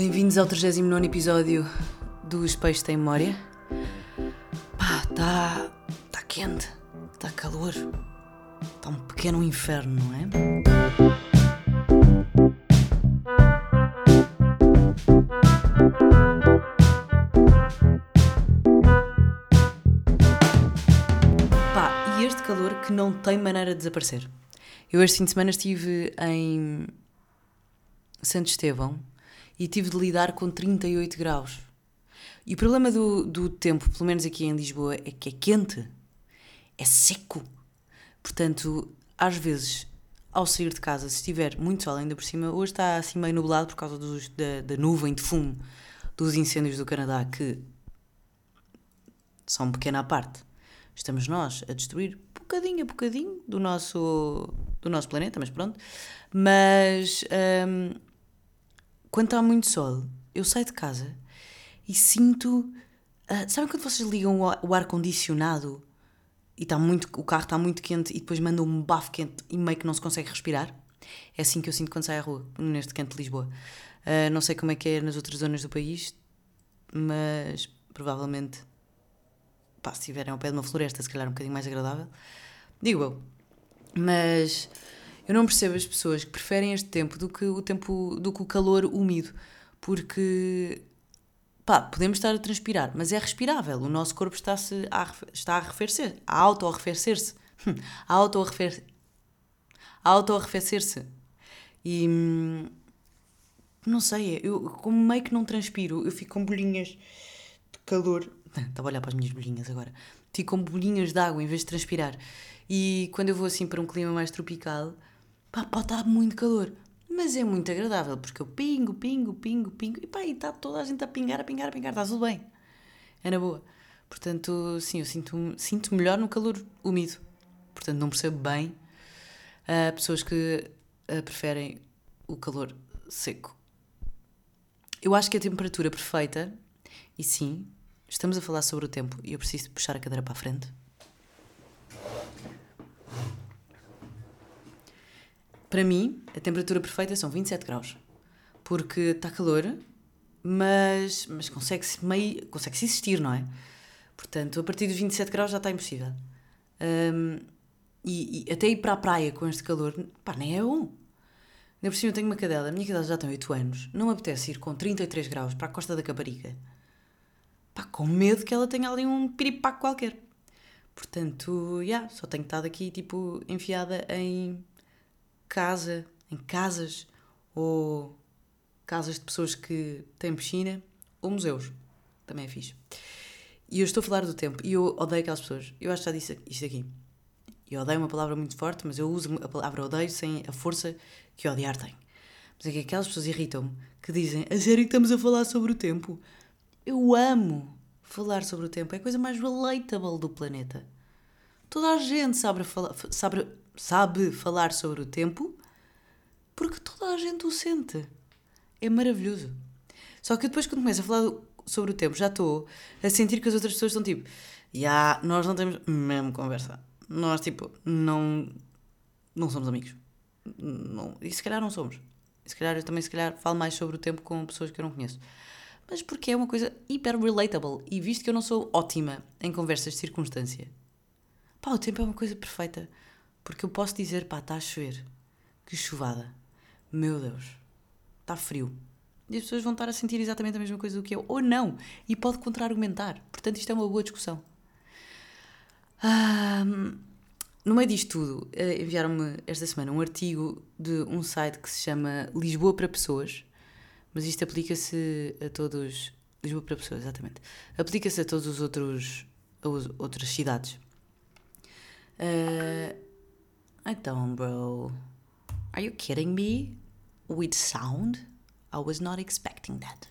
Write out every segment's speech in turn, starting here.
Bem-vindos ao 39 episódio dos Peixes Tem Memória. Pá, está tá quente, está calor, está um pequeno inferno, não é? Pá, e este calor que não tem maneira de desaparecer. Eu este fim de semana estive em Santo Estevão e tive de lidar com 38 graus. E o problema do, do tempo, pelo menos aqui em Lisboa, é que é quente, é seco. Portanto, às vezes, ao sair de casa, se estiver muito sol ainda por cima, hoje está assim meio nublado por causa dos, da, da nuvem de fumo dos incêndios do Canadá, que são pequena à parte. Estamos nós a destruir bocadinho a bocadinho do nosso, do nosso planeta, mas pronto. Mas hum, quando está muito sol, eu saio de casa e sinto. Uh, sabem quando vocês ligam o, ar-condicionado e está muito, o carro está muito quente e depois manda um bafo quente e meio que não se consegue respirar? É assim que eu sinto quando saio à rua, neste canto de Lisboa. Uh, não sei como é que é nas outras zonas do país, mas provavelmente pá, se estiverem ao pé de uma floresta, se calhar um bocadinho mais agradável. Digo eu. Mas eu não percebo as pessoas que preferem este tempo do que o tempo do que o calor úmido, porque pá, podemos estar a transpirar, mas é respirável. O nosso corpo está-se a, está a arrefecer, a auto-arrefecer-se. A auto-arrefecer. A auto-arrefecer-se. E não sei, eu como meio que não transpiro, eu fico com bolinhas de calor. Estava a olhar para as minhas bolinhas agora. Fico com bolinhas de água em vez de transpirar. E quando eu vou assim para um clima mais tropical, pá, pode estar muito calor. Mas é muito agradável, porque eu pingo, pingo, pingo, pingo, e pá, e está toda a gente a pingar, a pingar, a pingar, está tudo bem. É na boa. Portanto, sim, eu sinto, sinto melhor no calor úmido. Portanto, não percebo bem uh, pessoas que uh, preferem o calor seco. Eu acho que a temperatura perfeita, e sim, estamos a falar sobre o tempo, e eu preciso puxar a cadeira para a frente. Para mim, a temperatura perfeita são 27 graus. Porque está calor, mas, mas consegue-se consegue-se existir, não é? Portanto, a partir dos 27 graus já está impossível. Um, e, e, até ir para a praia com este calor, pá, nem é bom. Ainda por cima eu tenho uma cadela, a minha cadela já tem 8 anos, não me apetece ir com 33 graus para a costa da Caparica. Pá, com medo que ela tenha ali um piripaco qualquer. Portanto, já, yeah, só tenho estado aqui, tipo, enfiada em casa, em casas, ou casas de pessoas que têm piscina, ou museus. Também é fixe. E eu estou a falar do tempo, e eu odeio aquelas pessoas. Eu acho que já disse isto aqui. Eu odeio uma palavra muito forte, mas eu uso a palavra odeio sem a força que odiar tem. Mas é que aquelas pessoas irritam-me que dizem a sério que estamos a falar sobre o tempo. Eu amo falar sobre o tempo, é a coisa mais relatable do planeta. Toda a gente sabe falar, sabe, sabe falar sobre o tempo porque toda a gente o sente. É maravilhoso. Só que depois, quando começo a falar sobre o tempo, já estou a sentir que as outras pessoas estão tipo, já, yeah, nós não temos mesmo conversa. Nós, tipo, não, não somos amigos. Não, e se calhar não somos. Se calhar eu também, se calhar, falo mais sobre o tempo com pessoas que eu não conheço. Mas porque é uma coisa hiper relatable. E visto que eu não sou ótima em conversas de circunstância, Pá, o tempo é uma coisa perfeita. Porque eu posso dizer, pá, está a chover. Que chuvada. Meu Deus. Está frio. E as pessoas vão estar a sentir exatamente a mesma coisa do que eu. Ou não. E pode contra-argumentar. Portanto, isto é uma boa discussão. No meio disto tudo, eh, enviaram-me esta semana um artigo de um site que se chama Lisboa para Pessoas. Mas isto aplica-se a todos. Lisboa para Pessoas, exatamente. Aplica-se a todos os outros. Outras cidades Uh, então, bro, are you kidding me? With sound? I was not expecting that.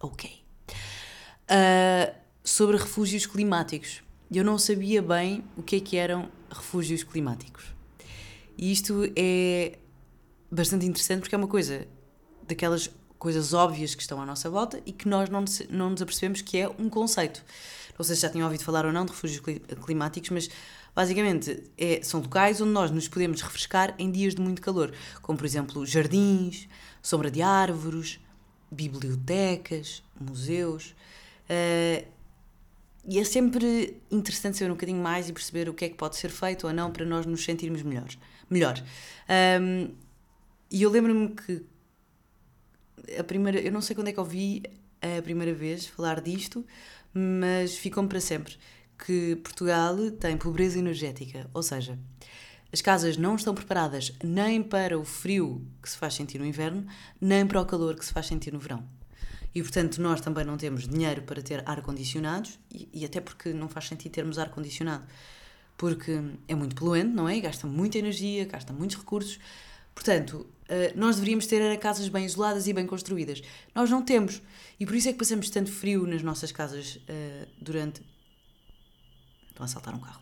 Ok. Uh, sobre refúgios climáticos. Eu não sabia bem o que é que eram refúgios climáticos. E isto é bastante interessante porque é uma coisa daquelas coisas óbvias que estão à nossa volta e que nós não, não nos apercebemos que é um conceito. Não sei se já tinham ouvido falar ou não de refúgios climáticos, mas Basicamente, é, são locais onde nós nos podemos refrescar em dias de muito calor, como por exemplo jardins, sombra de árvores, bibliotecas, museus. Uh, e é sempre interessante saber um bocadinho mais e perceber o que é que pode ser feito ou não para nós nos sentirmos melhores, melhor. Um, e eu lembro-me que a primeira, eu não sei quando é que ouvi a primeira vez falar disto, mas ficou-me para sempre que Portugal tem pobreza energética, ou seja, as casas não estão preparadas nem para o frio que se faz sentir no inverno, nem para o calor que se faz sentir no verão. E portanto, nós também não temos dinheiro para ter ar-condicionados, e, e, até porque não faz sentido termos ar-condicionado, porque é muito poluente, não é? Gasta muita energia, gasta muitos recursos. Portanto, eh, nós deveríamos ter casas bem isoladas e bem construídas. Nós não temos. E por isso é que passamos tanto frio nas nossas casas uh, durante. Estão a saltar um carro.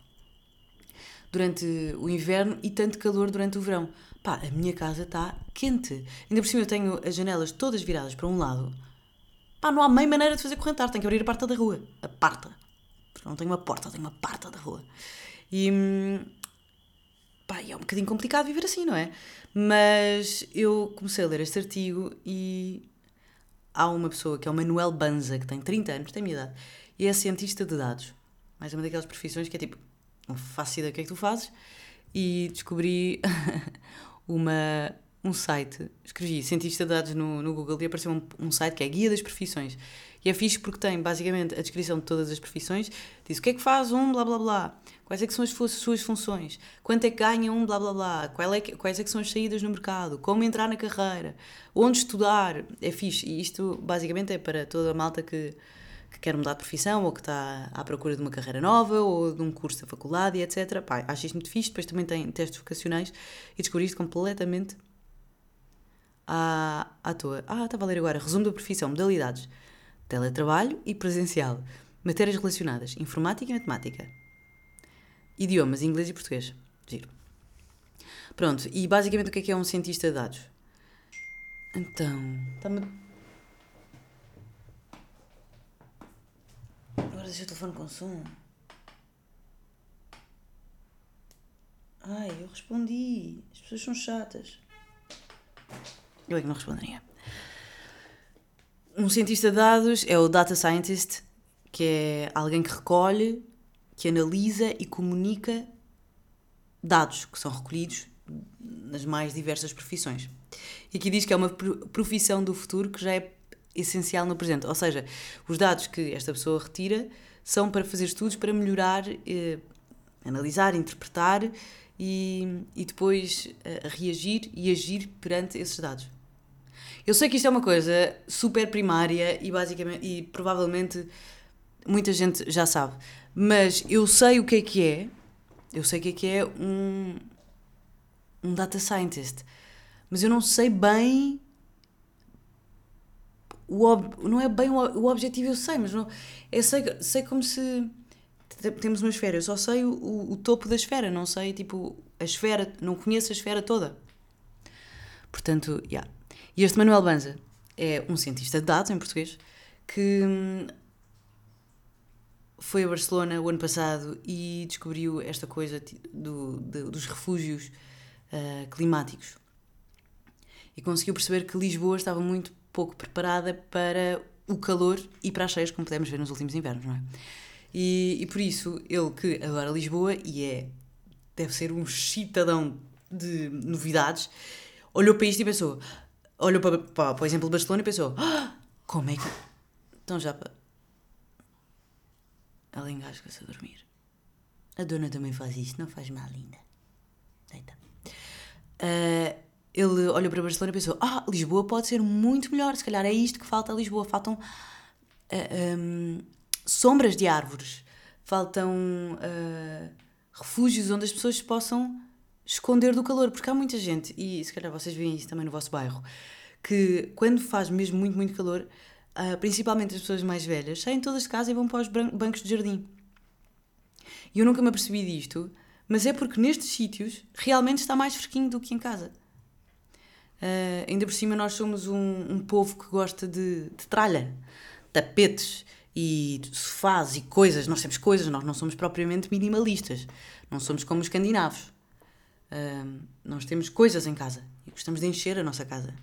Durante o inverno e tanto calor durante o verão. Pá, a minha casa está quente. Ainda por cima eu tenho as janelas todas viradas para um lado. Pá, não há meia maneira de fazer correntar. Tenho que abrir a porta da rua. A porta. Porque não tenho uma porta, tenho uma porta da rua. E. Hum, pá, é um bocadinho complicado viver assim, não é? Mas eu comecei a ler este artigo e há uma pessoa que é o Manuel Banza, que tem 30 anos, tem a minha idade, e é cientista de dados. Mais uma daquelas profissões que é tipo, não faço ideia do que é que tu fazes, e descobri uma, um site, escrevi cientista de dados no, no Google e apareceu um, um site que é Guia das Profissões. E é fixe porque tem basicamente a descrição de todas as profissões, diz o que é que faz um, blá blá blá, quais é que são as suas funções, quanto é que ganha um, blá blá blá, qual é que, quais é que são as saídas no mercado, como entrar na carreira, onde estudar, é fixe. E isto basicamente é para toda a malta que, que quer mudar de profissão ou que está à procura de uma carreira nova ou de um curso da faculdade etc. Pá, acho isto muito fixe. Depois também tem testes vocacionais e descobri isto completamente à, à toa. Ah, estava a ler agora. Resumo da profissão, modalidades teletrabalho e presencial, matérias relacionadas, informática e matemática, idiomas, inglês e português. Giro. Pronto, e basicamente o que é que é um cientista de dados? Então, está-me. Deixa o telefone com som. Ai, eu respondi. As pessoas são chatas. Eu é que não responderia. Um cientista de dados é o data scientist, que é alguém que recolhe, que analisa e comunica dados que são recolhidos nas mais diversas profissões. E aqui diz que é uma profissão do futuro que já é essencial no presente. Ou seja, os dados que esta pessoa retira são para fazer estudos para melhorar, eh, analisar, interpretar e, e depois eh, reagir e agir perante esses dados. Eu sei que isto é uma coisa super primária e basicamente e provavelmente muita gente já sabe, mas eu sei o que é que é. Eu sei o que é que é um um data scientist, mas eu não sei bem o ob, não é bem o, o objetivo, eu sei, mas não, eu sei, sei como se temos uma esfera, eu só sei o, o, o topo da esfera, não sei tipo a esfera, não conheço a esfera toda. Portanto, yeah, e este Manuel Banza é um cientista de dados, em português, que hum, foi a Barcelona o ano passado e descobriu esta coisa do, de, dos refúgios uh, climáticos. E conseguiu perceber que Lisboa estava muito pouco preparada para o calor e para as cheias, como podemos ver nos últimos invernos, não é? E, e por isso, ele que adora Lisboa e é, deve ser um chitadão de novidades, olhou para isto e pensou: olhou para, para, para o exemplo de Barcelona e pensou: ah, como é que. Então já. Ela engasga-se a dormir. A dona também faz isto, não faz mal, linda. Deita. Uh, ele olhou para Barcelona e pensou: Ah, Lisboa pode ser muito melhor. Se calhar é isto que falta a Lisboa. Faltam uh, ah, um, sombras de árvores, faltam uh, refúgios onde as pessoas possam esconder do calor, porque há muita gente, e se calhar vocês veem isso também no vosso bairro, que quando faz mesmo muito, muito calor, uh, principalmente as pessoas mais velhas, saem todas de casa e vão para os bancos de jardim. E eu nunca me apercebi disto, mas é porque nestes sítios realmente está mais fresquinho do que em casa. Uh, ainda por cima, nós somos um, um povo que gosta de, de tralha, tapetes e sofás e coisas. Nós temos coisas, nós não somos propriamente minimalistas. Não somos como os escandinavos. Uh, nós temos coisas em casa e gostamos de encher a nossa casa.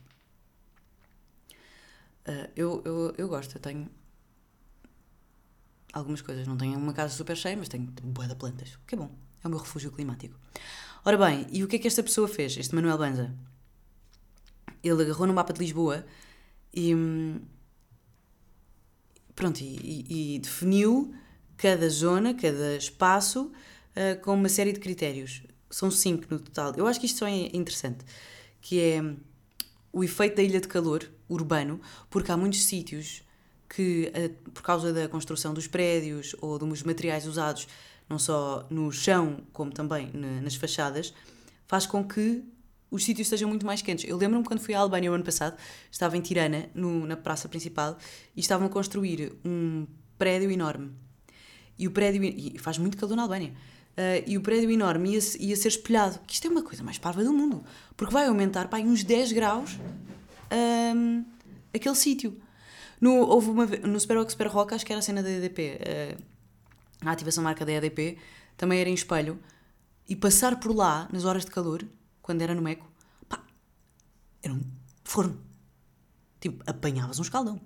Uh, eu, eu, eu gosto, eu tenho algumas coisas. Não tenho uma casa super cheia, mas tenho boa de plantas, que é bom. É o meu refúgio climático. Ora bem, e o que é que esta pessoa fez, este Manuel Banza? Ele agarrou no mapa de Lisboa e. Pronto, e, e, definiu cada zona, cada espaço, uh, com uma série de critérios. São cinco no total. Eu acho que isto só é interessante, que é o efeito da ilha de calor urbano, porque há muitos sítios que, uh, por causa da construção dos prédios ou dos materiais usados, não só no chão como também nas fachadas, faz com que os sítios sejam muito mais quentes. Eu lembro-me quando fui à Albânia o ano passado, estava em Tirana, no, na praça principal, e estavam a construir um prédio enorme. E o prédio. E faz muito calor na Albânia. Uh, e o prédio enorme ia, ia ser espelhado. Que isto é uma coisa mais parva do mundo. Porque vai aumentar para uns 10 graus um, aquele sítio. No, houve uma, no Super Rock, Super Rock, acho que era a cena da EDP. Uh, a ativação marca da EDP também era em espelho. E passar por lá, nas horas de calor, quando era no Meco, pá, era um forno. Tipo, apanhavas um escaldão.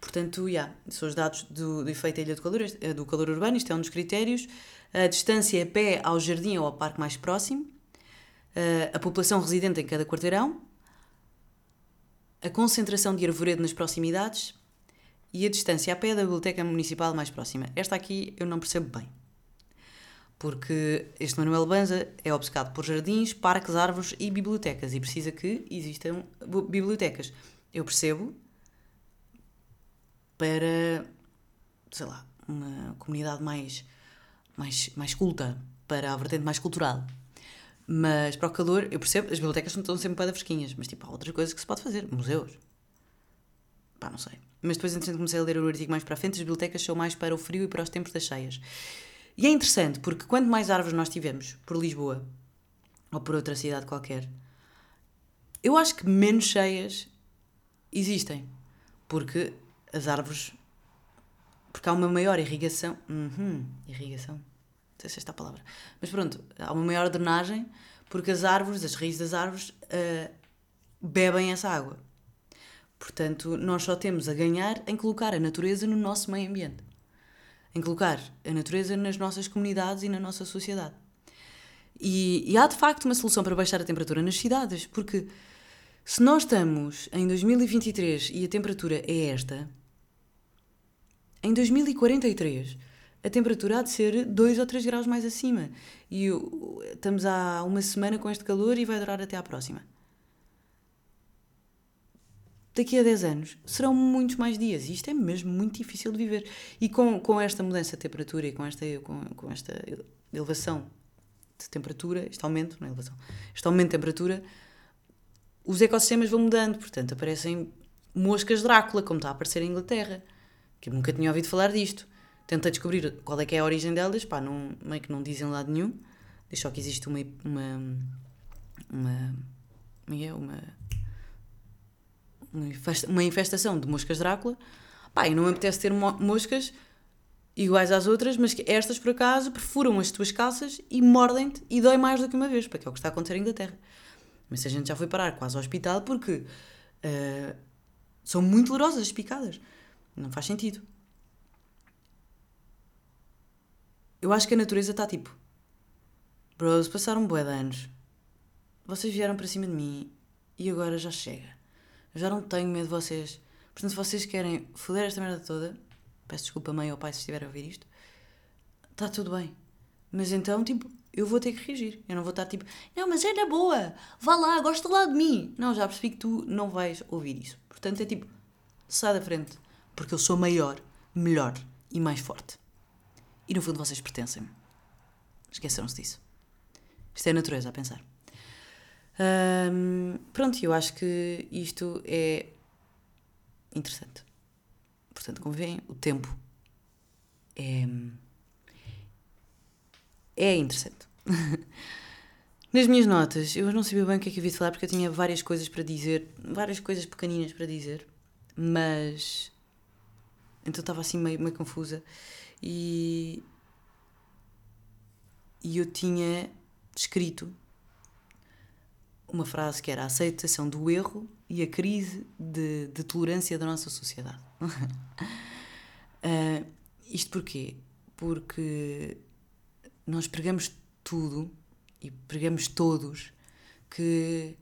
Portanto, já, yeah, são os dados do, do efeito ilha do calor, eh, do calor urbano, isto é um dos critérios. A distância a pé ao jardim ou ao parque mais próximo. Eh, a população residente em cada quarteirão. A concentração de arvoredo nas proximidades. E a distância a pé da biblioteca municipal mais próxima. Esta aqui eu não percebo bem porque este Manuel Banza é obcecado por jardins, parques, árvores e bibliotecas e precisa que existam bibliotecas. Eu percebo para, sei lá, uma comunidade mais, mais, mais culta, para a vertente mais cultural. Mas para o calor, eu percebo, as bibliotecas não estão sempre para fresquinhas, mas tipo, há outras coisas que se pode fazer, museus. Pá, não sei. Mas depois, entretanto, comecei a ler o artigo mais para a frente, as bibliotecas são mais para o frio e para os tempos das cheias. E é interessante porque quanto mais árvores nós tivermos por Lisboa ou por outra cidade qualquer, eu acho que menos cheias existem. Porque as árvores. Porque há uma maior irrigação. Uhum, irrigação. Não sei se é esta a palavra. Mas pronto, há uma maior drenagem porque as árvores, as raízes das árvores, uh, bebem essa água. Portanto, nós só temos a ganhar em colocar a natureza no nosso meio ambiente em colocar a natureza nas nossas comunidades e na nossa sociedade. E, e, há de facto uma solução para baixar a temperatura nas cidades, porque se nós estamos em 2023 e a temperatura é esta, em 2043 a temperatura há de ser 2 ou 3 graus mais acima. E estamos há uma semana com este calor e vai durar até à próxima daqui a 10 anos serão muitos mais dias e isto é mesmo muito difícil de viver. E com, com esta mudança de temperatura e com esta, com, com esta elevação de temperatura, este aumento, não é elevação, este aumento de temperatura, os ecossistemas vão mudando, portanto aparecem moscas Drácula, como está a aparecer em Inglaterra, que eu nunca tinha ouvido falar disto. Tentei descobrir qual é que é a origem delas, pá, não, meio que não dizem lado nenhum. Diz só que existe uma, uma, uma, uma, é? uma uma infestação de moscas Drácula, pá, e não me apetece ter moscas iguais às outras, mas que estas, por acaso, perfuram as tuas calças e mordem-te e dói mais do que uma vez, porque é o que está a acontecer em Inglaterra. Mas a gente já foi parar quase ao hospital porque uh, são muito dolorosas as picadas. Não faz sentido. Eu acho que a natureza está tipo. Bros, passaram bué de anos. Vocês vieram para cima de mim e agora já chega. Já não tenho medo de vocês. Portanto, se vocês querem foder esta merda toda, peço desculpa, mãe ou pai, se estiver a ouvir isto, está tudo bem. Mas então, tipo, eu vou ter que reagir. Eu não vou estar tipo, não, mas é na boa, vá lá, gosta lá de mim. Não, já percebi que tu não vais ouvir isso. Portanto, é tipo, sai da frente, porque eu sou maior, melhor e mais forte. E no fundo vocês pertencem-me. Esqueceram-se disso. Isto é a natureza a pensar. Um, pronto, eu acho que isto é interessante. Portanto, como veem, o tempo é, é interessante. Nas minhas notas, eu não sabia bem o que é que havia de falar porque eu tinha várias coisas para dizer, várias coisas pequeninas para dizer, mas então estava assim meio, meio confusa e, e eu tinha escrito uma frase que era a aceitação do erro e a crise de, de tolerância da nossa sociedade. uh, isto porquê? Porque nós pregamos tudo e pregamos todos que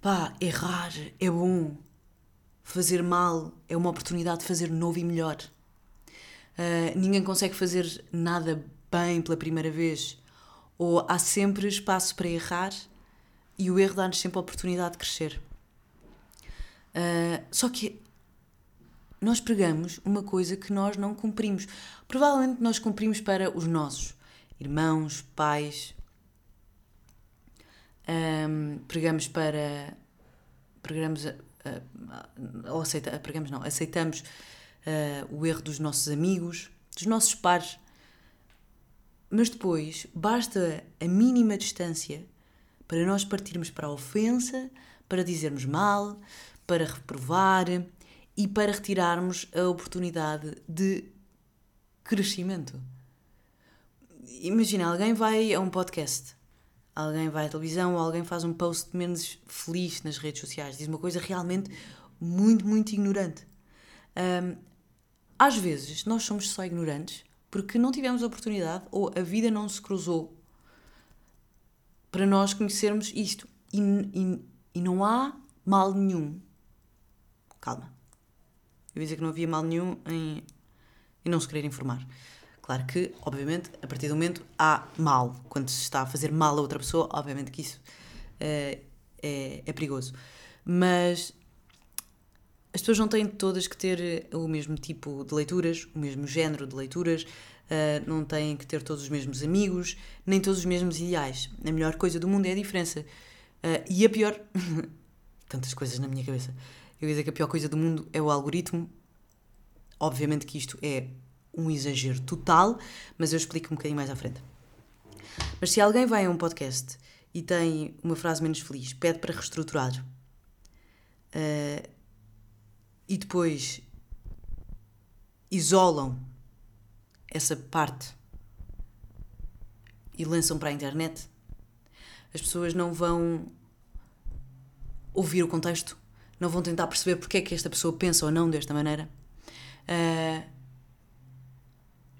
pá, errar é bom, fazer mal é uma oportunidade de fazer novo e melhor. Uh, ninguém consegue fazer nada bem pela primeira vez, ou há sempre espaço para errar e o erro dá-nos sempre a oportunidade de crescer. Uh, só que nós pregamos uma coisa que nós não cumprimos. Provavelmente nós cumprimos para os nossos irmãos, pais. Um, pregamos para. Pregamos. Ou aceita, pregamos não, aceitamos uh, o erro dos nossos amigos, dos nossos pares. Mas depois basta a mínima distância para nós partirmos para a ofensa, para dizermos mal, para reprovar e para retirarmos a oportunidade de crescimento. Imagina, alguém vai a um podcast, alguém vai à televisão, ou alguém faz um post menos feliz nas redes sociais, diz uma coisa realmente muito, muito ignorante. Um, às vezes nós somos só ignorantes porque não tivemos oportunidade ou a vida não se cruzou para nós conhecermos isto. E, e, e não há mal nenhum calma. Eu ia dizer que não havia mal nenhum em, em não se querer informar. Claro que, obviamente, a partir do momento há mal. Quando se está a fazer mal a outra pessoa, obviamente que isso é, é, é perigoso. Mas as pessoas não têm todas que ter o mesmo tipo de leituras, o mesmo género de leituras, uh, não têm que ter todos os mesmos amigos, nem todos os mesmos ideais. A melhor coisa do mundo é a diferença. Uh, e a pior. Tantas coisas na minha cabeça. Eu ia dizer que a pior coisa do mundo é o algoritmo. Obviamente que isto é um exagero total, mas eu explico um bocadinho mais à frente. Mas se alguém vai a um podcast e tem uma frase menos feliz, pede para reestruturar uh, e depois isolam essa parte e lançam para a internet, as pessoas não vão ouvir o contexto não vão tentar perceber porque é que esta pessoa pensa ou não desta maneira. Uh,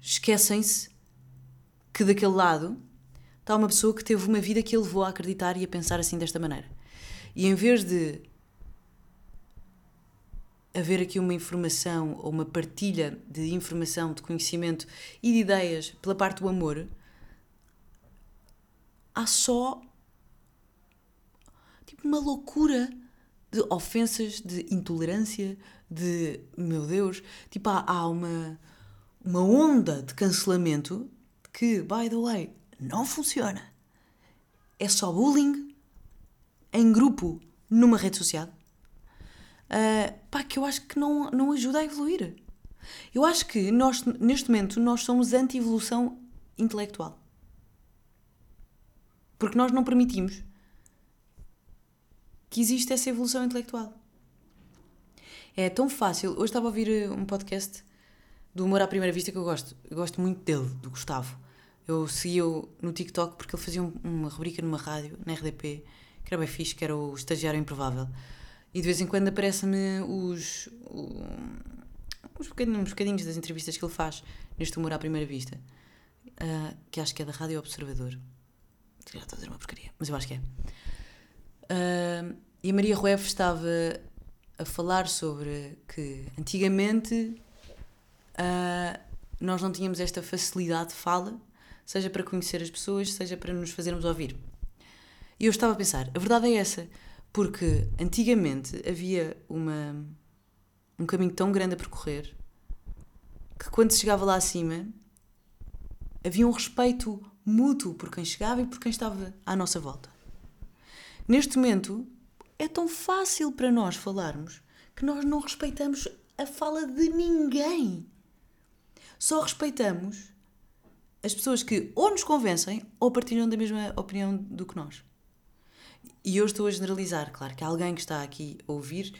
Esquecem-se que daquele lado está uma pessoa que teve uma vida que levou a acreditar e a pensar assim desta maneira. E em vez de haver aqui uma informação ou uma partilha de informação, de conhecimento e de ideias pela parte do amor, há só tipo uma loucura de ofensas, de intolerância, de meu Deus, tipo há, há uma, uma onda de cancelamento que, by the way, não funciona. É só bullying em grupo numa rede social. Uh, pá, que eu acho que não, não ajuda a evoluir. Eu acho que nós, neste momento, nós somos anti-evolução intelectual. Porque nós não permitimos que existe essa evolução intelectual. É tão fácil. Hoje estava a ouvir eh, um podcast do Humor à Primeira Vista que eu gosto. Eu gosto muito dele, do Gustavo. Eu segui-o no TikTok porque ele fazia uma rubrica numa rádio, na RDP, que era bem fixe, que era o Estagiário Improvável. E de vez em quando aparecem-me os, os bocadinhos, bocadinhos das entrevistas que ele faz neste Humor à Primeira Vista, uh, que acho que é da Rádio Observador. Já estou a dizer uma porcaria, mas eu acho que é. Uh, e a Maria Rueff estava a falar sobre que antigamente uh, nós não tínhamos esta facilidade de fala, seja para conhecer as pessoas, seja para nos fazermos ouvir. E eu estava a pensar, a verdade é essa, porque antigamente havia uma, um caminho tão grande a percorrer que quando se chegava lá acima havia um respeito mútuo por quem chegava e por quem estava à nossa volta. Neste momento, é tão fácil para nós falarmos que nós não respeitamos a fala de ninguém. Só respeitamos as pessoas que ou nos convencem ou partilham da mesma opinião do que nós. E eu estou a generalizar, claro que alguém que está aqui a ouvir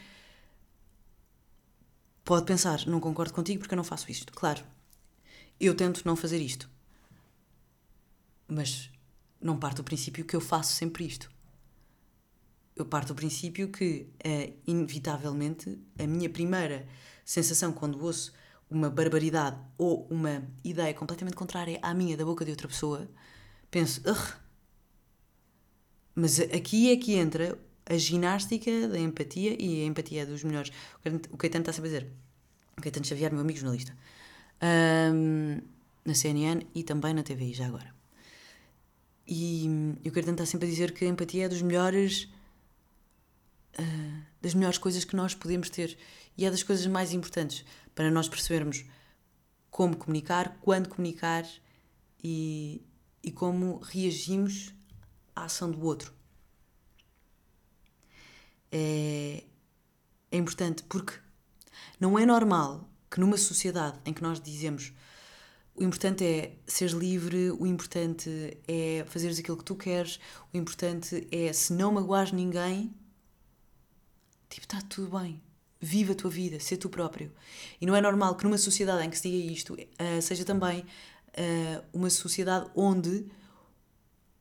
pode pensar, não concordo contigo porque eu não faço isto. Claro, eu tento não fazer isto. Mas não parto do princípio que eu faço sempre isto eu parto do princípio que, uh, inevitavelmente, a minha primeira sensação quando ouço uma barbaridade ou uma ideia completamente contrária à minha da boca de outra pessoa, penso! Mas aqui é que entra a ginástica da empatia e a empatia é dos melhores. O Caetano está sempre a dizer, o Caetano Xavier, meu amigo jornalista, um, na CNN e também na TVI, já agora. E, e o Caetano está sempre a dizer que a empatia é dos melhores. Uh, das melhores coisas que nós podemos ter e é das coisas mais importantes para nós percebermos como comunicar, quando comunicar e, e como reagimos à ação do outro. É, é importante porque não é normal que numa sociedade em que nós dizemos o importante é seres livre, o importante é fazeres aquilo que tu queres, o importante é se não magoares ninguém, tipo, está tudo bem. Viva a tua vida, ser tu próprio. E não é normal que numa sociedade em que se diga isto uh, seja também uh, uma sociedade onde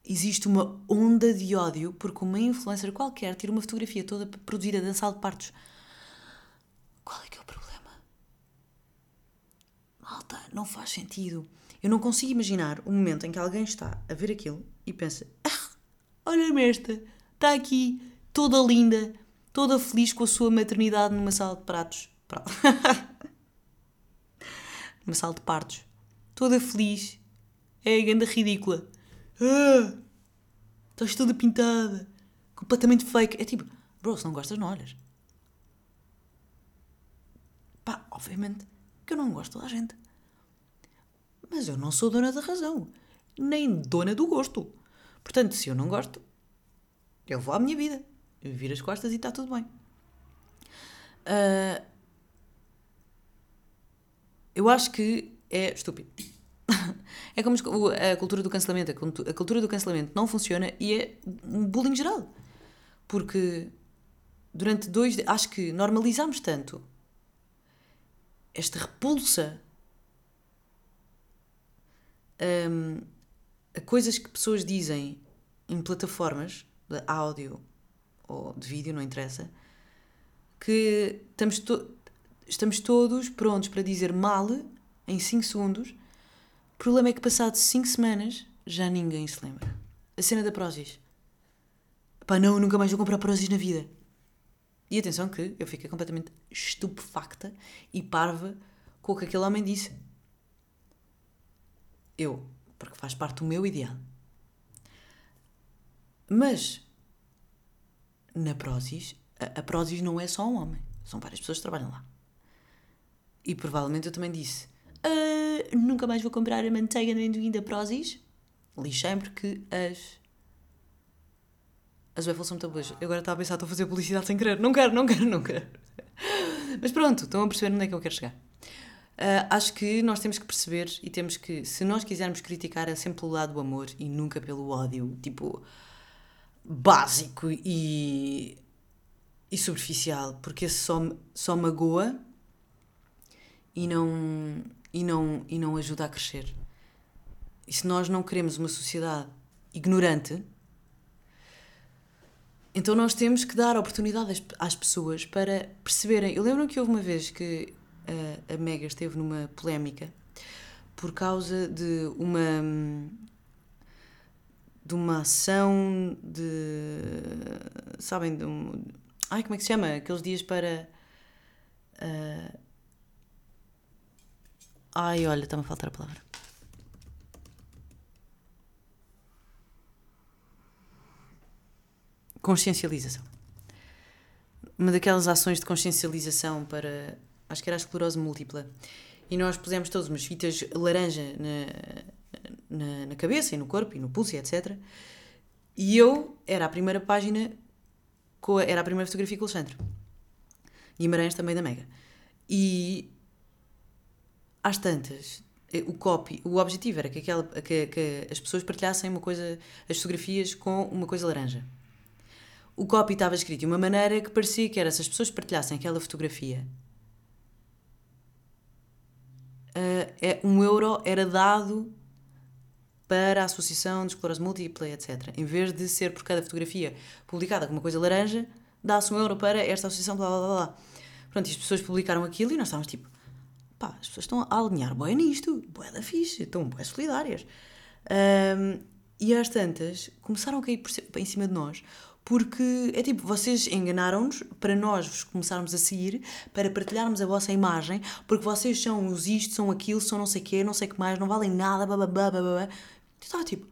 existe uma onda de ódio porque uma influencer qualquer tira uma fotografia toda produzida dançada de partos. Qual é que é o problema? Malta, não faz sentido. Eu não consigo imaginar o momento em que alguém está a ver aquilo e pensa: ah, olha-me esta, está aqui, toda linda, toda feliz com a sua maternidade numa sala de pratos. numa sala de partos. Toda feliz. É a ganda ridícula. Ah, estás toda pintada. Completamente fake. É tipo, bro, se não gostas, não olhas. Pá, obviamente que eu não gosto da gente. Mas eu não sou dona da razão. Nem dona do gosto. Portanto, se eu não gosto, eu vou à minha vida vira as costas e está tudo bem. Uh, eu acho que é estúpido. é como a cultura do cancelamento. A cultura do cancelamento não funciona e é um bullying geral. Porque durante dois. Acho que normalizamos tanto esta repulsa um, a coisas que pessoas dizem em plataformas de áudio ou de vídeo, não interessa, que estamos, to estamos todos prontos para dizer mal em 5 segundos. O problema é que, passado 5 semanas, já ninguém se lembra. A cena da Prozis. Pá, não, nunca mais vou comprar Prozis na vida. E atenção que eu fiquei completamente estupefacta e parva com o que aquele homem disse. Eu, porque faz parte do meu ideal. Mas na Prozis, a, a Prozis não é só um homem, são várias pessoas que trabalham lá. E provavelmente eu também disse: ah, nunca mais vou comprar a manteiga de amendoim da Prozis. Lixei porque as. As waffles são muito boas. Eu agora estava a pensar, estou a fazer publicidade sem querer. Não quero, não quero, não quero. Mas pronto, estão a perceber onde é que eu quero chegar. Uh, acho que nós temos que perceber e temos que, se nós quisermos criticar, é sempre pelo lado do amor e nunca pelo ódio. Tipo, básico e, e superficial, porque esse só, só magoa e não, e, não, e não ajuda a crescer. E se nós não queremos uma sociedade ignorante, então nós temos que dar oportunidade às, pessoas para perceberem. Eu lembro que houve uma vez que a, a Mega esteve numa polémica por causa de uma de uma ação de. Sabem? De um, ai, como é que se chama? Aqueles dias para. Uh, ai, olha, está-me a faltar a palavra. Consciencialização. Uma daquelas ações de consciencialização para. Acho que era a esclerose múltipla. E nós pusemos todos umas fitas laranja na, na, na cabeça e no corpo e no pulso e etc. E eu era a primeira página, era a primeira fotografia com o Alexandre. Guimarães também da Mega. E às tantas, o copy, o objetivo era que, aquela, que, que as pessoas partilhassem uma coisa, as fotografias com uma coisa laranja. O copy estava escrito de uma maneira que parecia que era se as pessoas partilhassem aquela fotografia, uh, é, um euro era dado para a Associação de Esclerose Múltipla, etc. Em vez de ser por cada fotografia publicada com uma coisa laranja, dá-se um euro para esta associação, blá blá blá. Pronto, e as pessoas publicaram aquilo e nós estávamos tipo, pá, as pessoas estão a alinhar boé nisto, boé da fixe, estão boé solidárias. Um, e às tantas, começaram a cair por, em cima de nós, porque é tipo, vocês enganaram-nos para nós vos começarmos a seguir, para partilharmos a vossa imagem, porque vocês são os isto, são aquilo, são não sei o quê, não sei o que mais, não valem nada, blá blá. Eu estava tipo,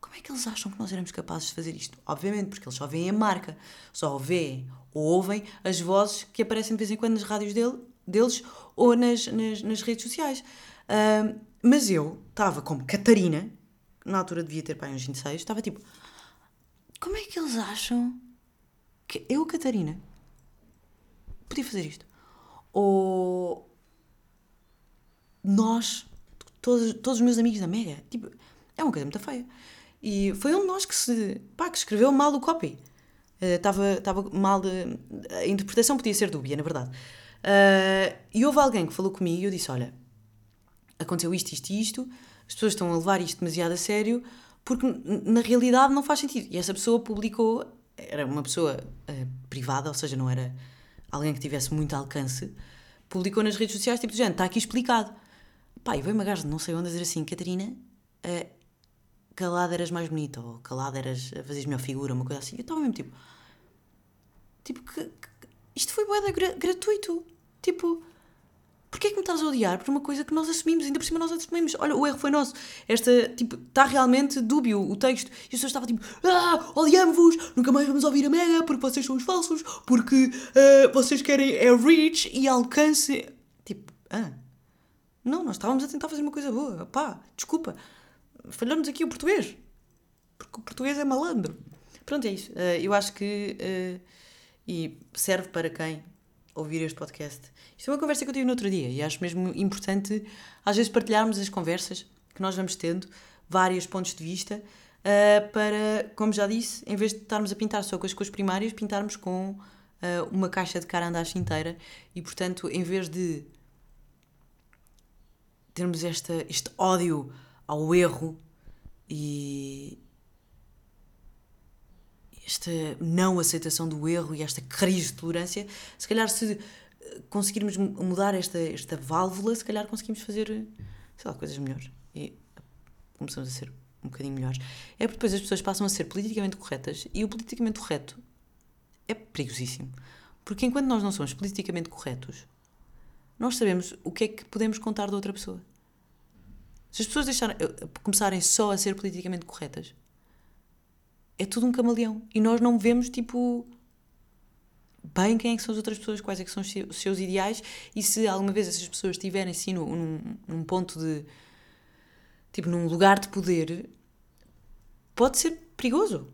como é que eles acham que nós éramos capazes de fazer isto? Obviamente, porque eles só veem a marca, só veem ou ouvem as vozes que aparecem de vez em quando nas rádios dele, deles ou nas, nas, nas redes sociais. Uh, mas eu estava como Catarina, na altura devia ter pai uns 26, estava tipo, como é que eles acham que eu, Catarina, podia fazer isto? Ou nós, todos, todos os meus amigos da Mega, tipo, é uma coisa muito feia. E foi um de nós que se, pá, que escreveu mal o copy. Estava uh, mal de, a interpretação podia ser dúbia, na verdade. Uh, e houve alguém que falou comigo e eu disse: Olha, aconteceu isto, isto e isto, as pessoas estão a levar isto demasiado a sério, porque na realidade não faz sentido. E essa pessoa publicou, era uma pessoa uh, privada, ou seja, não era alguém que tivesse muito alcance, publicou nas redes sociais, tipo, gente, está aqui explicado. Pá, e veio uma gaja de não sei onde dizer assim: Catarina, uh, calada eras mais bonita, ou calada eras, fazias melhor figura, uma coisa assim. Eu estava mesmo tipo. Tipo, que, que isto foi boeda gra gratuito. Tipo, porquê é que me estás a odiar por uma coisa que nós assumimos? Ainda por cima nós assumimos. Olha, o erro foi nosso. Esta, tipo, está realmente dúbio o texto. E as pessoas estavam tipo, ah, odiamos-vos, nunca mais vamos ouvir a Mega porque vocês são os falsos, porque uh, vocês querem é reach e alcance. Tipo, ah. Não, nós estávamos a tentar fazer uma coisa boa. Pá, desculpa. Falhamos aqui o português. Porque o português é malandro. Pronto, é isso. Uh, eu acho que. Uh, e serve para quem ouvir este podcast. Isto é uma conversa que eu tive no outro dia e acho mesmo importante, às vezes, partilharmos as conversas que nós vamos tendo, vários pontos de vista, uh, para, como já disse, em vez de estarmos a pintar só com as cores primárias, pintarmos com uh, uma caixa de carandache inteira e, portanto, em vez de termos esta, este ódio ao erro e, esta não aceitação do erro e esta crise de tolerância, se calhar se eh, conseguirmos mudar esta, esta válvula, se calhar conseguimos fazer, sei lá, coisas melhores. E começamos a ser um bocadinho melhores. É porque depois as pessoas passam a ser politicamente corretas e o politicamente correto é perigosíssimo. Porque enquanto nós não somos politicamente corretos, nós sabemos o que é que podemos contar de outra pessoa. Se as pessoas deixarem, eh, começarem só a ser politicamente corretas, é tudo um camaleão. E nós não vemos, tipo, bem quem é que são as outras pessoas, quais é que são os seus ideais e se alguma vez essas pessoas estiverem assim num, num ponto de. tipo, num lugar de poder, pode ser perigoso.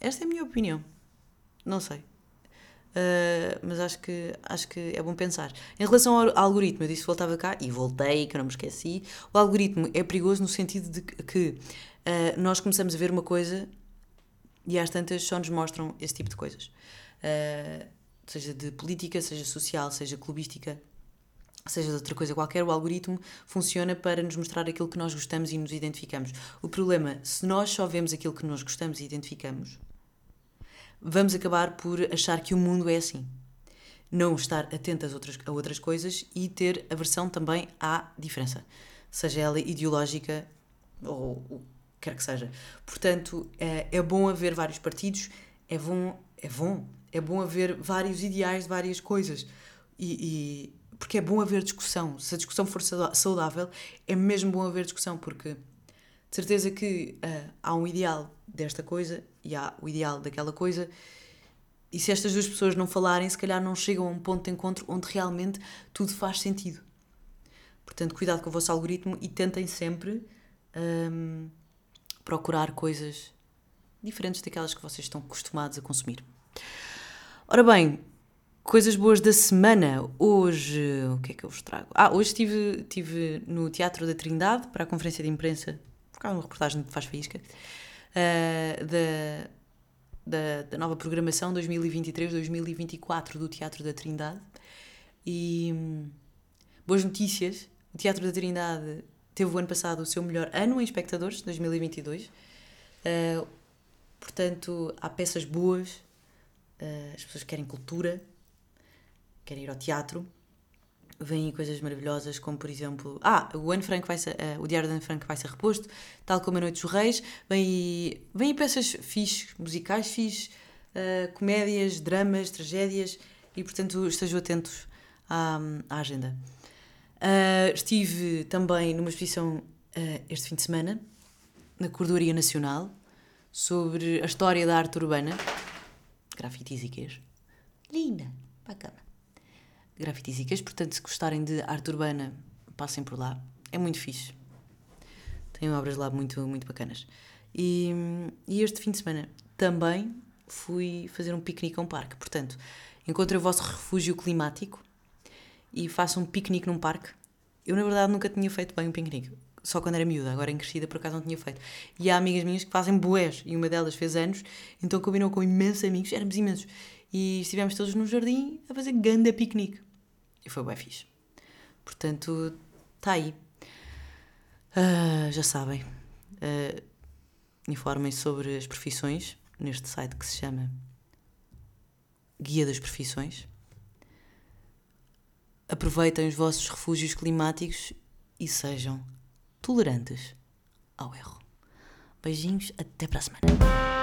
Esta é a minha opinião. Não sei. Uh, mas acho que, acho que é bom pensar. Em relação ao algoritmo, eu disse que voltava cá e voltei, que eu não me esqueci. O algoritmo é perigoso no sentido de que uh, nós começamos a ver uma coisa e às tantas só nos mostram esse tipo de coisas. Uh, seja de política, seja social, seja clubística, seja de outra coisa qualquer, o algoritmo funciona para nos mostrar aquilo que nós gostamos e nos identificamos. O problema, se nós só vemos aquilo que nós gostamos e identificamos, vamos acabar por achar que o mundo é assim. Não estar atento às outras, a outras coisas e ter aversão também à diferença, seja ela ideológica ou quer que seja. Portanto, é, é bom haver vários partidos, é bom, é bom, é bom haver vários ideais de várias coisas. E, e, porque é bom haver discussão. Se a discussão for saudável, é mesmo bom haver discussão, porque de certeza que uh, há um ideal desta coisa e há o ideal daquela coisa. E se estas duas pessoas não falarem, se calhar não chegam a um ponto de encontro onde realmente tudo faz sentido. Portanto, cuidado com o vosso algoritmo e tentem sempre um, procurar coisas diferentes daquelas que vocês estão acostumados a consumir. Ora bem, coisas boas da semana. Hoje, o que é que eu vos trago? Ah, hoje estive, estive no Teatro da Trindade para a conferência de imprensa, por causa de uma reportagem de Faz Faísca, uh, da, da, da, nova programação 2023-2024 do Teatro da Trindade. E hum, boas notícias. O Teatro da Trindade teve o ano passado o seu melhor ano em espectadores, 2022. Uh, portanto, há peças boas, uh, as pessoas querem cultura, querem ir ao teatro, vêm coisas maravilhosas, como por exemplo, ah, o Anne Frank vai ser, uh, o Diário de Anne Frank vai ser reposto, tal como a Noite dos Reis, vêm, peças fixes, musicais fixes, comédias, dramas, tragédias, e portanto estejam atentos à, à agenda. Uh, estive também numa exposição este fim de semana, na Cordoaria Nacional, sobre a história da arte urbana, grafites e queijo. Linda, bacana grafites e portanto, se gostarem de arte urbana, passem por lá. É muito fixe. Tem obras lá muito, muito bacanas. E, e este fim de semana também fui fazer um piquenique a um parque. Portanto, encontrem o vosso refúgio climático e façam um piquenique num parque. Eu, na verdade, nunca tinha feito bem um piquenique. Só quando era miúda, agora em crescida, por acaso não tinha feito. E há amigas minhas que fazem boés, e uma delas fez anos, então combinou com imensos amigos, éramos imensos. E estivemos todos no jardim a fazer ganda piquenique. E foi bem fixe. Portanto, está aí. Uh, já sabem. Uh, Informem-se sobre as profissões neste site que se chama Guia das Profissões. Aproveitem os vossos refúgios climáticos e sejam tolerantes ao erro. Beijinhos, até para a semana.